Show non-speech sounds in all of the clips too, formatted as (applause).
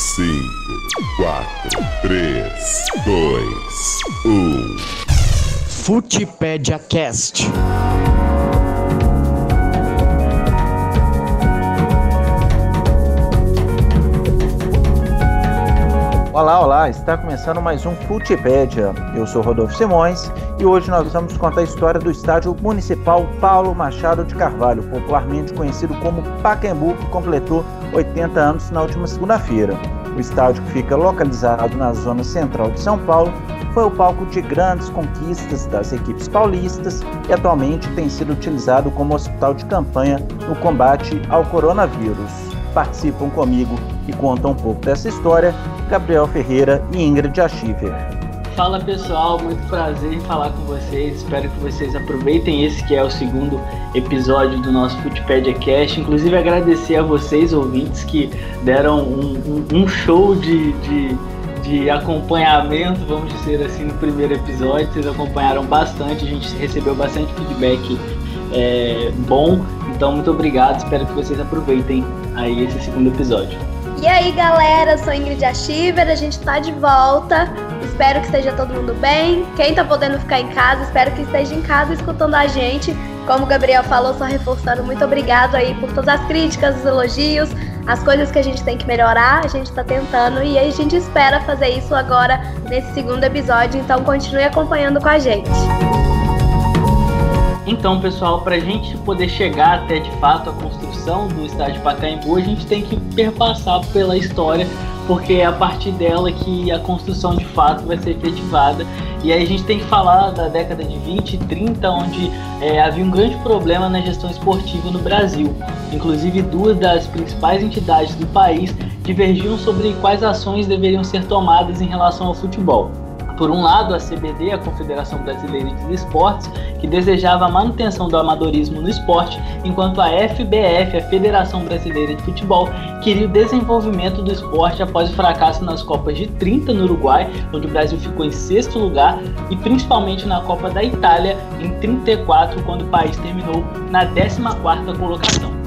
5, 4, 3, 2, 1. Futipédia Cast. Olá, olá! Está começando mais um Futipédia. Eu sou Rodolfo Simões e hoje nós vamos contar a história do estádio municipal Paulo Machado de Carvalho, popularmente conhecido como Pacaembu, que completou 80 anos na última segunda-feira. O estádio, que fica localizado na zona central de São Paulo, foi o palco de grandes conquistas das equipes paulistas e atualmente tem sido utilizado como hospital de campanha no combate ao coronavírus. Participam comigo e contam um pouco dessa história Gabriel Ferreira e Ingrid Achiver. Fala pessoal, muito prazer em falar com vocês. Espero que vocês aproveitem esse que é o segundo episódio do nosso Footpedia Cast. Inclusive agradecer a vocês, ouvintes, que deram um, um, um show de, de, de, acompanhamento, vamos dizer assim, no primeiro episódio. Vocês acompanharam bastante, a gente recebeu bastante feedback é, bom. Então, muito obrigado. Espero que vocês aproveitem aí esse segundo episódio. E aí, galera, sou Ingrid Achiver, a gente tá de volta. Espero que esteja todo mundo bem. Quem tá podendo ficar em casa, espero que esteja em casa escutando a gente. Como o Gabriel falou, só reforçando, muito obrigado aí por todas as críticas, os elogios, as coisas que a gente tem que melhorar. A gente tá tentando e a gente espera fazer isso agora nesse segundo episódio. Então continue acompanhando com a gente. Então, pessoal, para a gente poder chegar até de fato a construção do estádio Pacaembu, a gente tem que perpassar pela história, porque é a partir dela que a construção de fato vai ser efetivada. E aí a gente tem que falar da década de 20 e 30, onde é, havia um grande problema na gestão esportiva no Brasil. Inclusive, duas das principais entidades do país divergiam sobre quais ações deveriam ser tomadas em relação ao futebol por um lado, a CBD, a Confederação Brasileira de Esportes, que desejava a manutenção do amadorismo no esporte, enquanto a FBF, a Federação Brasileira de Futebol, queria o desenvolvimento do esporte após o fracasso nas Copas de 30 no Uruguai, onde o Brasil ficou em sexto lugar, e principalmente na Copa da Itália em 34, quando o país terminou na 14ª colocação.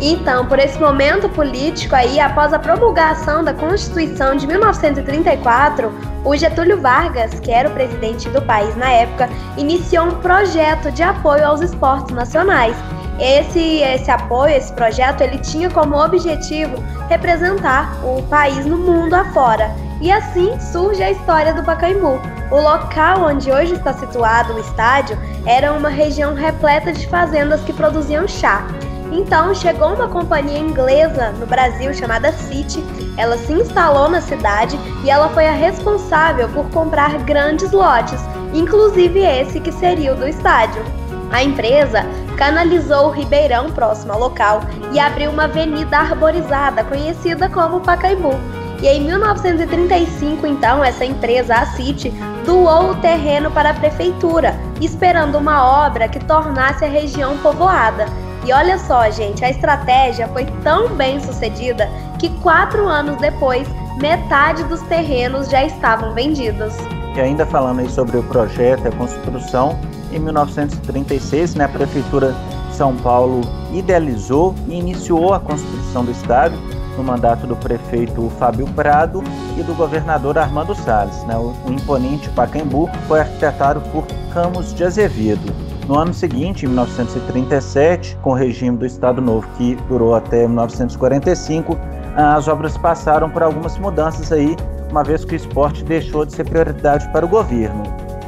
Então, por esse momento político aí, após a promulgação da Constituição de 1934, o Getúlio Vargas, que era o presidente do país na época, iniciou um projeto de apoio aos esportes nacionais. Esse, esse apoio, esse projeto, ele tinha como objetivo representar o país no mundo afora. E assim surge a história do Pacaembu. O local onde hoje está situado o estádio era uma região repleta de fazendas que produziam chá. Então chegou uma companhia inglesa no Brasil chamada City. Ela se instalou na cidade e ela foi a responsável por comprar grandes lotes, inclusive esse que seria o do estádio. A empresa canalizou o Ribeirão próximo ao local e abriu uma avenida arborizada conhecida como Pacaembu. E em 1935, então, essa empresa, a City, doou o terreno para a prefeitura, esperando uma obra que tornasse a região povoada. E olha só, gente, a estratégia foi tão bem sucedida que quatro anos depois, metade dos terrenos já estavam vendidos. E ainda falando aí sobre o projeto e a construção, em 1936, né, a Prefeitura de São Paulo idealizou e iniciou a construção do estádio no mandato do prefeito Fábio Prado e do governador Armando Salles. Né? O, o imponente Pacaembu foi arquitetado por Ramos de Azevedo. No ano seguinte, em 1937, com o regime do Estado Novo, que durou até 1945, as obras passaram por algumas mudanças aí, uma vez que o esporte deixou de ser prioridade para o governo.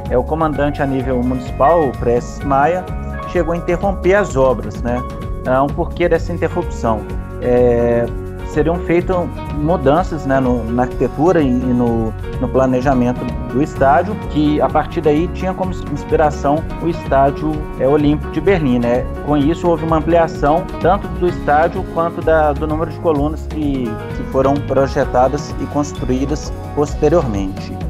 É o comandante a nível municipal, o Prestes Maia, chegou a interromper as obras, né? Um porquê dessa interrupção. É, seriam feitas mudanças né, no, na arquitetura e, no, no, planejamento do estádio, que a partir daí tinha como inspiração o estádio é, Olímpico de Berlim. Né? Com isso, houve uma ampliação tanto do estádio quanto da, do número de colunas que, que foram projetadas e construídas posteriormente.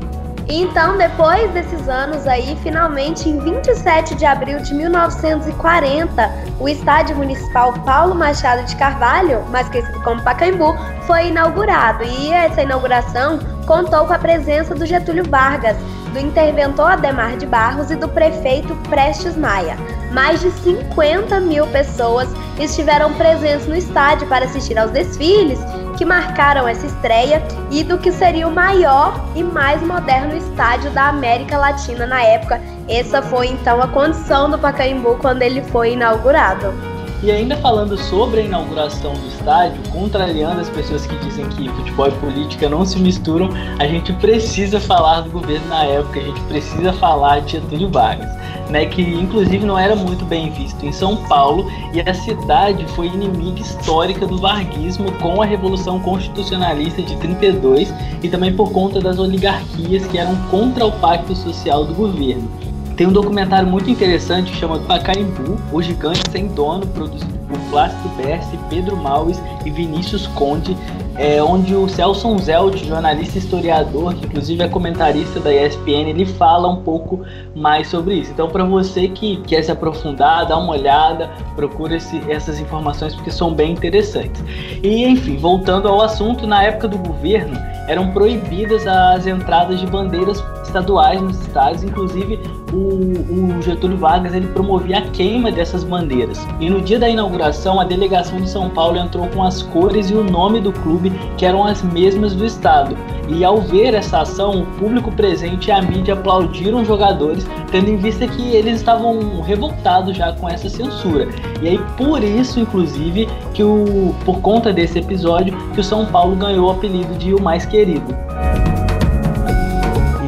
Então, depois desses anos aí, finalmente em 27 de abril de 1940, o Estádio Municipal Paulo Machado de Carvalho, mais conhecido como Pacaembu, foi inaugurado. E essa inauguração contou com a presença do Getúlio Vargas, do interventor Ademar de Barros e do prefeito Prestes Maia. Mais de 50 mil pessoas estiveram presentes no estádio para assistir aos desfiles que marcaram essa estreia e do que seria o maior e mais moderno estádio da América Latina na época. Essa foi então a condição do Pacaembu quando ele foi inaugurado. E ainda falando sobre a inauguração do estádio, contrariando as pessoas que dizem que futebol e política não se misturam, a gente precisa falar do governo na época, a gente precisa falar de Getúlio Vargas, né, que inclusive não era muito bem visto em São Paulo e a cidade foi inimiga histórica do varguismo com a Revolução Constitucionalista de 32 e também por conta das oligarquias que eram contra o pacto social do governo. Tem um documentário muito interessante que chama Pacaembu, O Gigante Sem Dono, produzido por Plácido Berce, Pedro Maues e Vinícius Conde, é, onde o Celson Zelt, jornalista historiador, que inclusive é comentarista da ESPN, ele fala um pouco mais sobre isso. Então, para você que quer se aprofundar, dá uma olhada, procura essas informações porque são bem interessantes. E, enfim, voltando ao assunto, na época do governo eram proibidas as entradas de bandeiras estaduais nos estados, inclusive o, o, Getúlio Vargas ele promovia a queima dessas bandeiras. E no dia da inauguração, a delegação de São Paulo entrou com as cores e o nome do clube, que eram as mesmas do estado. E ao ver essa ação, o público presente e a mídia aplaudiram os jogadores, tendo em vista que eles estavam revoltados já com essa censura. E aí por isso, inclusive, que o por conta desse episódio, que o São Paulo ganhou o apelido de o mais querido.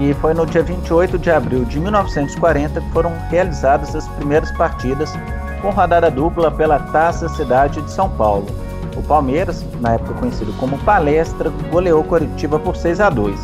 E foi no dia 28 de abril de 1940 que foram realizadas as primeiras partidas com rodada dupla pela Taça Cidade de São Paulo. O Palmeiras, na época conhecido como Palestra, goleou Coritiba por 6 a 2.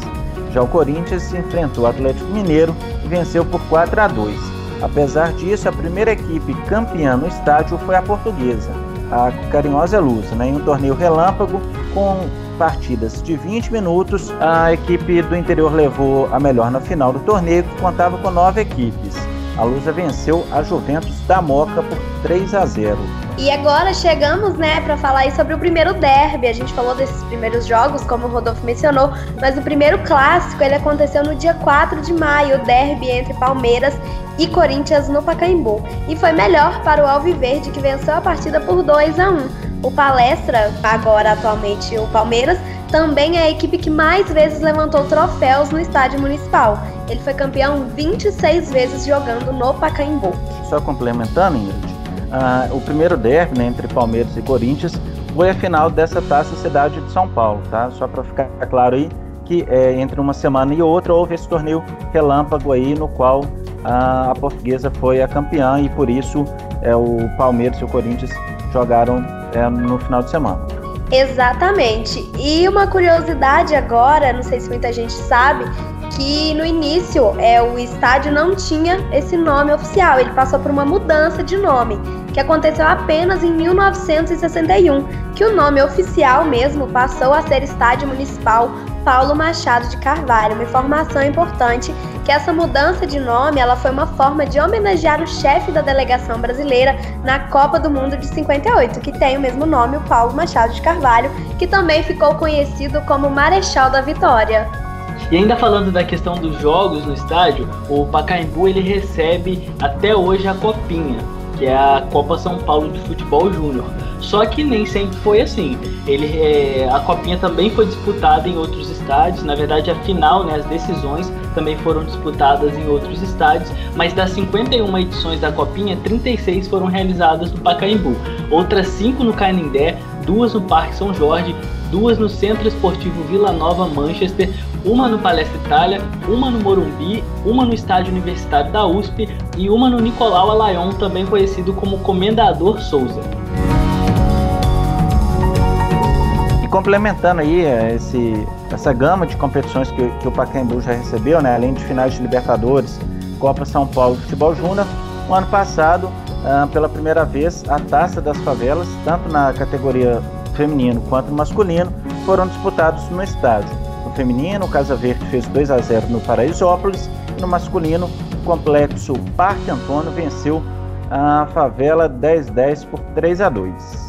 Já o Corinthians enfrentou o Atlético Mineiro e venceu por 4 a 2. Apesar disso, a primeira equipe campeã no estádio foi a portuguesa, a Carinhosa Luz, né, em um torneio relâmpago com partidas de 20 minutos, a equipe do interior levou a melhor na final do torneio, que contava com nove equipes. A Lusa venceu a Juventus da Moca por 3 a 0. E agora chegamos, né, para falar sobre o primeiro derby. A gente falou desses primeiros jogos, como o Rodolfo mencionou, mas o primeiro clássico ele aconteceu no dia 4 de maio, o derby entre Palmeiras e Corinthians no Pacaembu. E foi melhor para o Alviverde que venceu a partida por 2 a 1. O Palestra, agora atualmente o Palmeiras, também é a equipe que mais vezes levantou troféus no estádio municipal. Ele foi campeão 26 vezes jogando no Pacaembu. Só complementando, Ingrid, uh, o primeiro derby né, entre Palmeiras e Corinthians foi a final dessa taça Cidade de São Paulo, tá? Só para ficar claro aí que é, entre uma semana e outra houve esse torneio relâmpago aí no qual a, a portuguesa foi a campeã e por isso é, o Palmeiras e o Corinthians jogaram é, no final de semana. Exatamente. E uma curiosidade agora, não sei se muita gente sabe, que no início é, o estádio não tinha esse nome oficial, ele passou por uma mudança de nome, que aconteceu apenas em 1961, que o nome oficial mesmo passou a ser Estádio Municipal Paulo Machado de Carvalho. Uma informação importante que essa mudança de nome ela foi uma forma de homenagear o chefe da delegação brasileira na Copa do Mundo de 58, que tem o mesmo nome, o Paulo Machado de Carvalho, que também ficou conhecido como Marechal da Vitória. E ainda falando da questão dos jogos no estádio, o Pacaembu ele recebe até hoje a copinha, que é a Copa São Paulo de Futebol Júnior. Só que nem sempre foi assim. Ele, é, a copinha também foi disputada em outros estádios. Na verdade, a final, né, as decisões também foram disputadas em outros estádios. Mas das 51 edições da copinha, 36 foram realizadas no Pacaembu. Outras 5 no Canindé, duas no Parque São Jorge, duas no Centro Esportivo Vila Nova Manchester, uma no Palestra Itália, uma no Morumbi, uma no Estádio Universitário da USP e uma no Nicolau Alayon, também conhecido como Comendador Souza. Complementando aí é, esse, essa gama de competições que, que o Pacaembu já recebeu, né, além de finais de Libertadores, Copa São Paulo Futebol Júnior, no ano passado, ah, pela primeira vez, a Taça das Favelas, tanto na categoria feminino quanto masculino, foram disputados no estádio. No feminino, o Casa Verde fez 2 a 0 no Paraisópolis, e no masculino, o complexo Parque Antônio venceu a favela 10-10 por 3 a 2.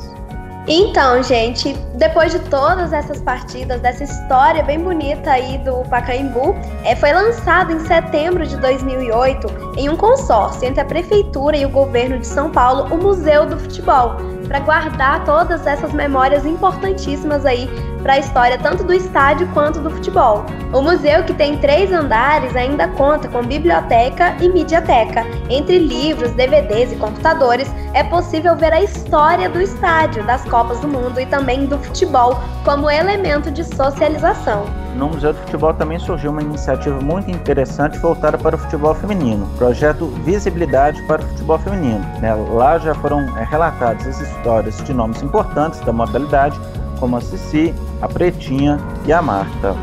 Então, gente, depois de todas essas partidas, dessa história bem bonita aí do Pacaembu, é, foi lançado em setembro de 2008, em um consórcio entre a Prefeitura e o governo de São Paulo, o Museu do Futebol, para guardar todas essas memórias importantíssimas aí para a história tanto do estádio quanto do futebol. O museu, que tem três andares, ainda conta com biblioteca e mediateca. Entre livros, DVDs e computadores, é possível ver a história do estádio, das Copas do Mundo e também do futebol como elemento de socialização. No Museu do Futebol também surgiu uma iniciativa muito interessante voltada para o futebol feminino, projeto Visibilidade para o Futebol Feminino. Né? Lá já foram é, relatadas as histórias de nomes importantes da modalidade, como a Cici, a Pretinha e a Marta.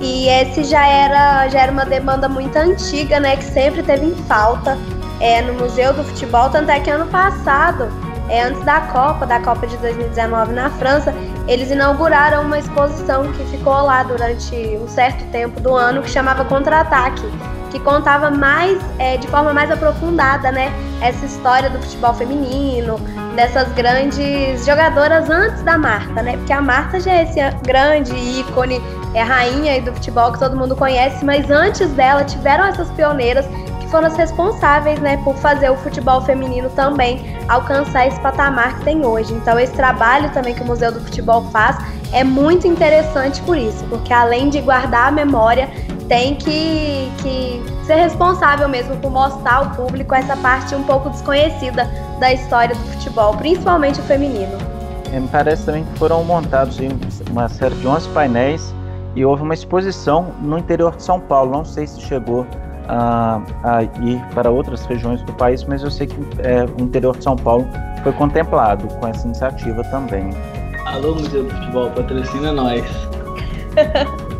E esse já era, já era uma demanda muito antiga, né, que sempre teve em falta é, no Museu do Futebol, tanto é que ano passado é, antes da Copa, da Copa de 2019 na França, eles inauguraram uma exposição que ficou lá durante um certo tempo do ano, que chamava Contra-Ataque, que contava mais, é, de forma mais aprofundada, né, essa história do futebol feminino, dessas grandes jogadoras antes da Marta, né, porque a Marta já é esse grande ícone, é rainha do futebol que todo mundo conhece, mas antes dela tiveram essas pioneiras foram as responsáveis né, por fazer o futebol feminino também alcançar esse patamar que tem hoje. Então, esse trabalho também que o Museu do Futebol faz é muito interessante por isso, porque além de guardar a memória, tem que, que ser responsável mesmo por mostrar ao público essa parte um pouco desconhecida da história do futebol, principalmente o feminino. É, me parece também que foram montados uma série de 11 painéis e houve uma exposição no interior de São Paulo. Não sei se chegou a, a ir para outras regiões do país, mas eu sei que é, o interior de São Paulo foi contemplado com essa iniciativa também. Alô, Museu do Futebol, patrocina nós. (laughs)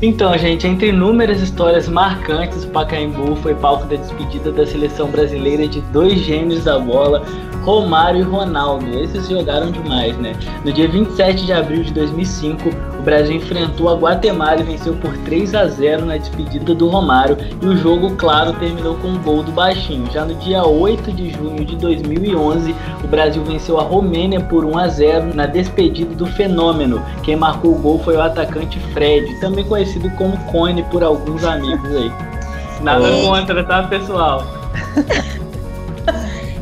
Então, gente, entre inúmeras histórias marcantes, o Pacaembu foi palco da despedida da seleção brasileira de dois gênios da bola, Romário e Ronaldo. Esses jogaram demais, né? No dia 27 de abril de 2005, o Brasil enfrentou a Guatemala e venceu por 3 a 0 na despedida do Romário e o jogo, claro, terminou com um gol do Baixinho. Já no dia 8 de junho de 2011, o Brasil venceu a Romênia por 1 a 0 na despedida do Fenômeno. Quem marcou o gol foi o atacante Fred, também conhecido como Cone por alguns amigos aí. (laughs) Nada contra, tá, pessoal? (laughs)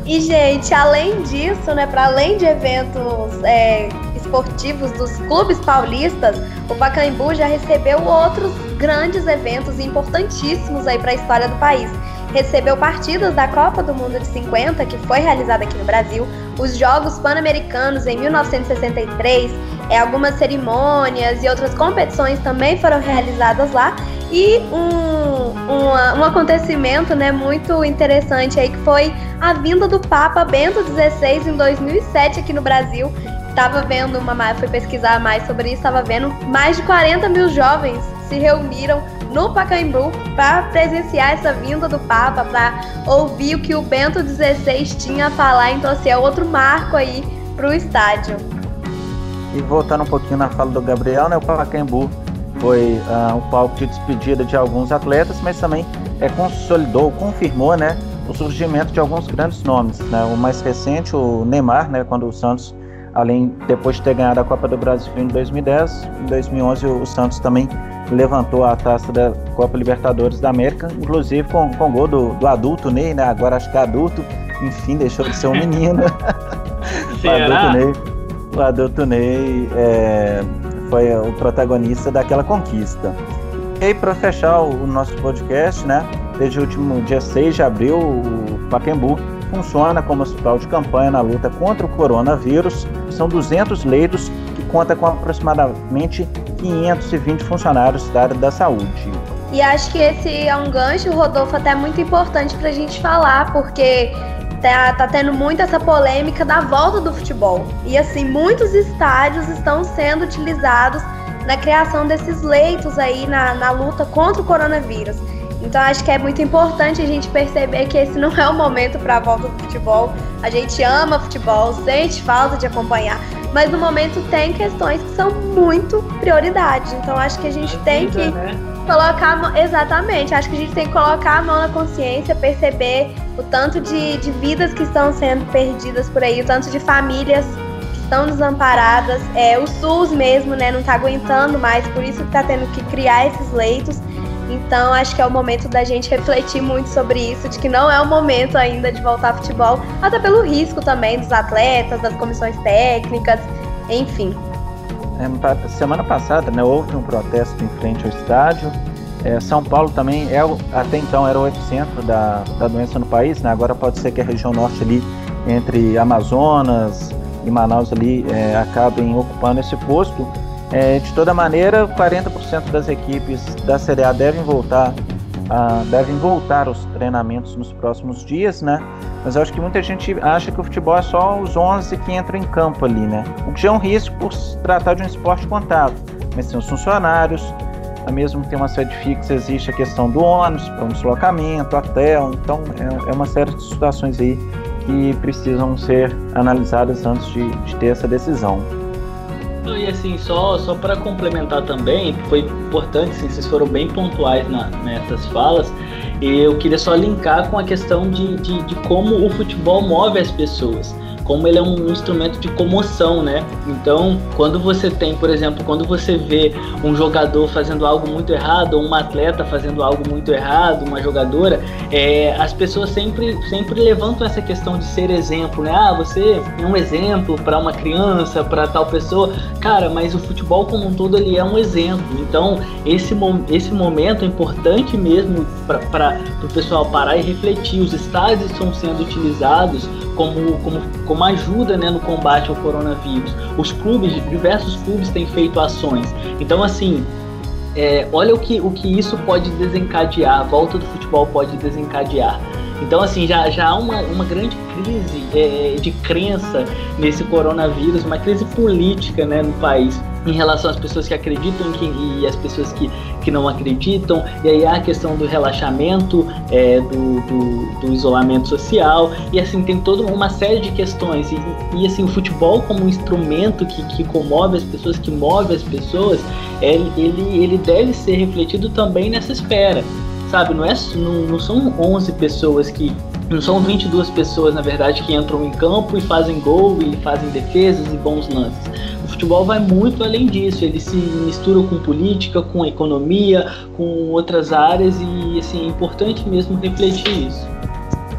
E, gente, além disso, né, para além de eventos é, esportivos dos clubes paulistas, o Pacaembu já recebeu outros grandes eventos importantíssimos aí para a história do país. Recebeu partidas da Copa do Mundo de 50, que foi realizada aqui no Brasil, os Jogos Pan-Americanos em 1963, é, algumas cerimônias e outras competições também foram realizadas lá, e um, um, um acontecimento né, muito interessante aí que foi a vinda do Papa Bento XVI em 2007 aqui no Brasil. Estava vendo uma, fui pesquisar mais sobre isso, estava vendo mais de 40 mil jovens se reuniram no Pacaembu para presenciar essa vinda do Papa, para ouvir o que o Bento XVI tinha a falar. Então, assim, é outro marco aí para o estádio. E voltando um pouquinho na fala do Gabriel, né, o Pacaembu foi uh, um palco de despedida de alguns atletas, mas também é, consolidou, confirmou, né, o surgimento de alguns grandes nomes. Né? O mais recente, o Neymar, né, quando o Santos, além depois de ter ganhado a Copa do Brasil em 2010, em 2011 o Santos também levantou a taça da Copa Libertadores da América, inclusive com, com o gol do, do adulto Ney, né? Agora acho que é adulto, enfim, deixou de ser um menino. (laughs) o adulto Ney, o adulto Ney é, foi o protagonista daquela conquista. E para fechar o nosso podcast, né? Desde o último dia 6 de abril, o Pacaembu funciona como hospital de campanha na luta contra o coronavírus. São 200 leitos que conta com aproximadamente 520 funcionários da área da saúde. E acho que esse é um gancho, Rodolfo, até muito importante para a gente falar, porque tá, tá tendo muito essa polêmica da volta do futebol. E assim, muitos estádios estão sendo utilizados na criação desses leitos aí na, na luta contra o coronavírus. Então acho que é muito importante a gente perceber que esse não é o momento para a volta do futebol. A gente ama futebol, sente falta de acompanhar, mas no momento tem questões que são muito prioridade. Então acho que a gente a tem vida, que né? colocar exatamente, acho que a gente tem que colocar a mão na consciência, perceber o tanto de, de vidas que estão sendo perdidas por aí, o tanto de famílias que estão desamparadas. É, o SUS mesmo, né, não está aguentando mais, por isso que está tendo que criar esses leitos. Então, acho que é o momento da gente refletir muito sobre isso, de que não é o momento ainda de voltar ao futebol, até pelo risco também dos atletas, das comissões técnicas, enfim. É, semana passada, né, houve um protesto em frente ao estádio. É, São Paulo também é até então era o epicentro da, da doença no país, né? Agora pode ser que a região norte ali entre Amazonas e Manaus ali é, acabem ocupando esse posto. É, de toda maneira, 40% das equipes da Série A devem voltar, devem voltar aos treinamentos nos próximos dias, né? Mas acho que muita gente acha que o futebol é só os 11 que entram em campo ali, né? O que já é um risco por se tratar de um esporte contábil. Mas tem os funcionários, mesmo que tenha uma sede fixa, existe a questão do ônibus para um deslocamento, hotel. Então, é, é uma série de situações aí que precisam ser analisadas antes de, de ter essa decisão. E assim, só, só para complementar também, foi importante, assim, vocês foram bem pontuais na, nessas falas, eu queria só linkar com a questão de, de, de como o futebol move as pessoas como ele é um instrumento de comoção, né? Então, quando você tem, por exemplo, quando você vê um jogador fazendo algo muito errado, ou uma atleta fazendo algo muito errado, uma jogadora, é, as pessoas sempre, sempre levantam essa questão de ser exemplo, né? Ah, você é um exemplo para uma criança, para tal pessoa. Cara, mas o futebol como um todo ele é um exemplo. Então, esse, esse momento é importante mesmo para o pessoal parar e refletir. Os estádios estão sendo utilizados como, como, como ajuda né, no combate ao coronavírus. Os clubes, diversos clubes têm feito ações. Então, assim, é, olha o que, o que isso pode desencadear, a volta do futebol pode desencadear. Então, assim, já, já há uma, uma grande crise é, de crença nesse coronavírus, uma crise política né, no país em relação às pessoas que acreditam que, e as pessoas que, que não acreditam. E aí há a questão do relaxamento, é, do, do, do, isolamento social. E assim, tem toda uma série de questões. E, e assim, o futebol como um instrumento que, que comove as pessoas, que move as pessoas, ele, ele, ele deve ser refletido também nessa esfera sabe? Não, é, não, não são 11 pessoas que. Não são 22 pessoas, na verdade, que entram em campo e fazem gol e fazem defesas e bons lances. O futebol vai muito além disso, ele se mistura com política, com economia, com outras áreas e assim, é importante mesmo refletir isso.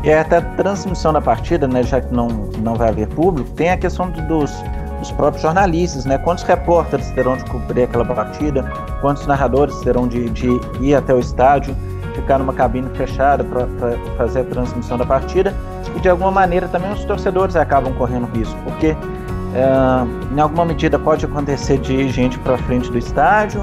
E até a transmissão da partida, né, já que não, não vai haver público, tem a questão dos, dos próprios jornalistas, né? Quantos repórteres terão de cobrir aquela partida, quantos narradores terão de, de ir até o estádio ficar numa cabine fechada para fazer a transmissão da partida. E de alguma maneira também os torcedores acabam correndo risco, porque é, em alguma medida pode acontecer de ir gente para frente do estádio,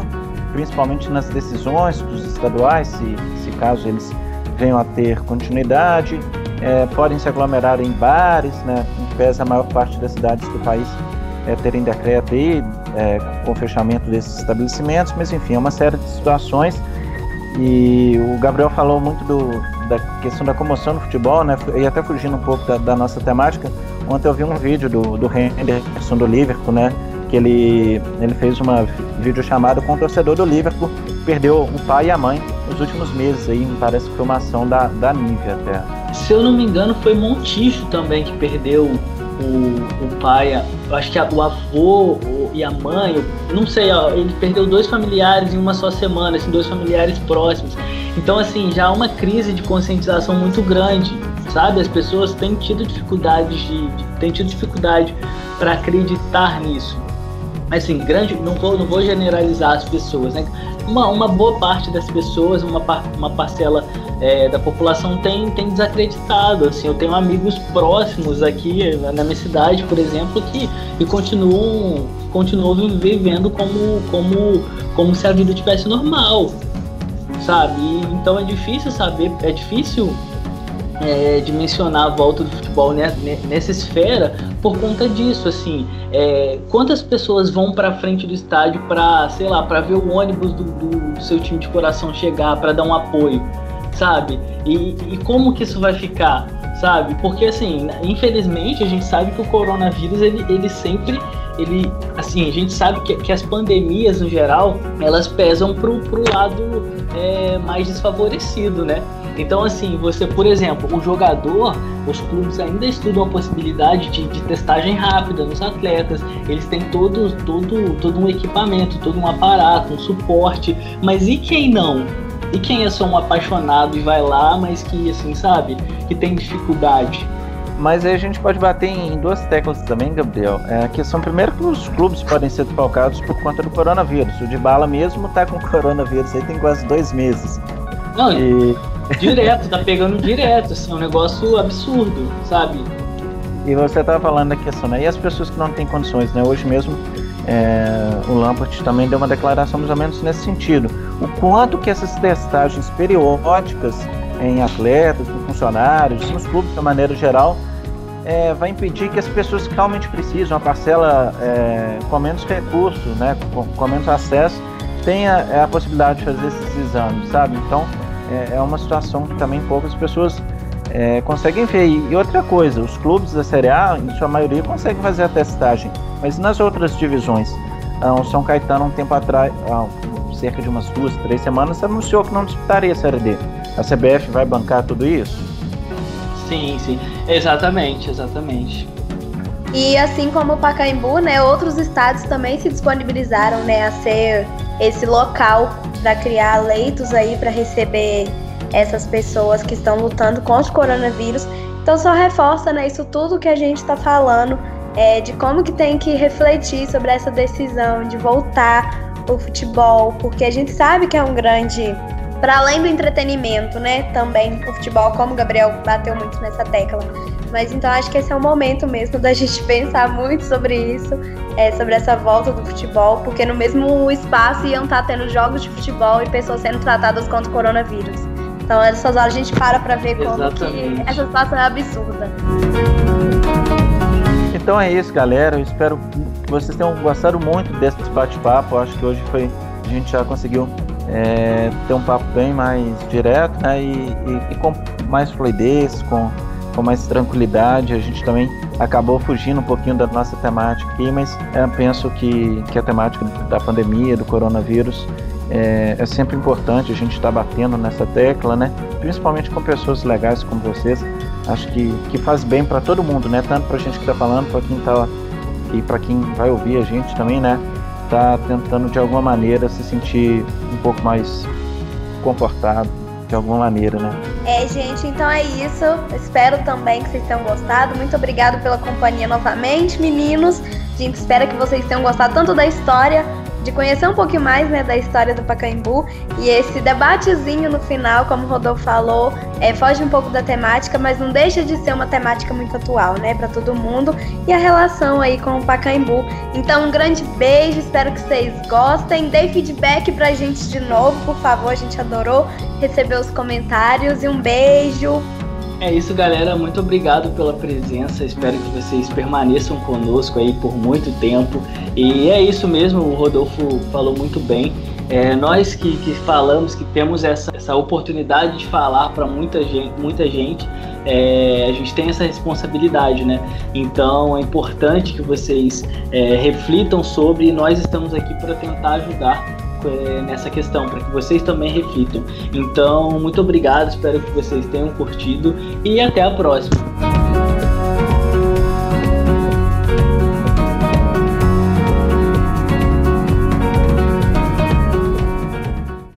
principalmente nas decisões dos estaduais, se, se caso eles venham a ter continuidade, é, podem se aglomerar em bares, né, pés a maior parte das cidades do país é, terem decreto aí, é, com o fechamento desses estabelecimentos, mas enfim, é uma série de situações e o Gabriel falou muito do, da questão da comoção no futebol, né? E até fugindo um pouco da, da nossa temática, ontem eu vi um vídeo do, do Henderson do Liverpool, né? Que ele, ele fez uma vídeo chamada com o torcedor do Liverpool, perdeu o pai e a mãe nos últimos meses aí, me parece que foi uma ação da, da Nivea até. Se eu não me engano, foi Montijo também que perdeu o, o pai, acho que a, o avô e a mãe, não sei, ó, ele perdeu dois familiares em uma só semana, assim, dois familiares próximos. Então, assim, já há uma crise de conscientização muito grande, sabe? As pessoas têm tido dificuldades de, de têm tido dificuldade para acreditar nisso. Assim, grande, não vou, não vou generalizar as pessoas, né? Uma, uma boa parte das pessoas, uma, uma parcela é, da população tem, tem desacreditado. Assim, eu tenho amigos próximos aqui na minha cidade, por exemplo, que, que continuam, continuam vivendo como, como, como se a vida tivesse normal, sabe? E, então é difícil saber, é difícil é, dimensionar a volta do futebol nessa esfera por conta disso, assim, é, quantas pessoas vão para frente do estádio para, sei lá, para ver o ônibus do, do, seu time de coração chegar, para dar um apoio, sabe? E, e como que isso vai ficar, sabe? Porque assim, infelizmente a gente sabe que o coronavírus ele, ele sempre ele assim a gente sabe que, que as pandemias no geral elas pesam pro, pro lado é, mais desfavorecido, né? Então, assim, você, por exemplo, o jogador, os clubes ainda estudam a possibilidade de, de testagem rápida nos atletas, eles têm todo, todo, todo um equipamento, todo um aparato, um suporte, mas e quem não? E quem é só um apaixonado e vai lá, mas que, assim, sabe, que tem dificuldade? Mas aí a gente pode bater em duas teclas também, Gabriel. É a questão, primeiro, que os clubes podem ser desfalcados por conta do coronavírus. O de bala mesmo tá com coronavírus aí tem quase dois meses. Não, e... direto, tá pegando direto, assim, é um negócio absurdo, sabe? E você tava falando da questão, né? E as pessoas que não têm condições, né? Hoje mesmo é, o Lampard também deu uma declaração mais ou menos nesse sentido. O quanto que essas testagens periódicas em atletas, em funcionários, nos clubes de maneira geral, é, vai impedir que as pessoas que realmente precisam, a parcela é, com menos recursos, né, com, com menos acesso, tenha é, a possibilidade de fazer esses exames, sabe? Então, é, é uma situação que também poucas pessoas é, conseguem ver. E outra coisa, os clubes da Série A, em sua maioria, conseguem fazer a testagem, mas nas outras divisões, o São Caetano, um tempo atrás, ah, cerca de umas duas, três semanas, anunciou que não disputaria a Série D. A CBF vai bancar tudo isso? Sim, sim, exatamente, exatamente. E assim como o Pacaembu, né, outros estados também se disponibilizaram, né, a ser esse local para criar leitos aí para receber essas pessoas que estão lutando contra o coronavírus. Então só reforça, né, isso tudo que a gente está falando é, de como que tem que refletir sobre essa decisão de voltar o futebol, porque a gente sabe que é um grande para além do entretenimento, né? Também o futebol, como o Gabriel bateu muito nessa tecla. Mas então acho que esse é o momento mesmo da (laughs) gente pensar muito sobre isso, é, sobre essa volta do futebol, porque no mesmo espaço iam estar tá tendo jogos de futebol e pessoas sendo tratadas contra o coronavírus. Então, essas horas a gente para para ver como que essa situação é absurda. Então é isso, galera. Eu espero que vocês tenham gostado muito desse bate-papo. Acho que hoje foi a gente já conseguiu é, ter um papo bem mais direto né, e, e, e, com mais fluidez, com, com mais tranquilidade. A gente também acabou fugindo um pouquinho da nossa temática aqui, mas é, penso que, que a temática da pandemia, do coronavírus, é, é sempre importante a gente estar tá batendo nessa tecla, né? Principalmente com pessoas legais como vocês. Acho que, que faz bem para todo mundo, né? Tanto para a gente que está falando, para quem tá e para quem vai ouvir a gente também, né? Tá tentando de alguma maneira se sentir um pouco mais confortável, de alguma maneira, né? É, gente, então é isso. Espero também que vocês tenham gostado. Muito obrigado pela companhia novamente, meninos. A gente espera que vocês tenham gostado tanto da história de conhecer um pouquinho mais né, da história do Pacaembu e esse debatezinho no final, como o Rodolfo falou, é, foge um pouco da temática, mas não deixa de ser uma temática muito atual, né, para todo mundo e a relação aí com o Pacaembu. Então, um grande beijo, espero que vocês gostem, dê feedback pra gente de novo, por favor, a gente adorou receber os comentários e um beijo. É isso, galera. Muito obrigado pela presença. Espero que vocês permaneçam conosco aí por muito tempo. E é isso mesmo, o Rodolfo falou muito bem. É, nós que, que, falamos que temos essa, essa oportunidade de falar para muita gente, muita gente é, a gente tem essa responsabilidade, né? Então é importante que vocês é, reflitam sobre e nós estamos aqui para tentar ajudar é, nessa questão, para que vocês também reflitam. Então, muito obrigado, espero que vocês tenham curtido e até a próxima.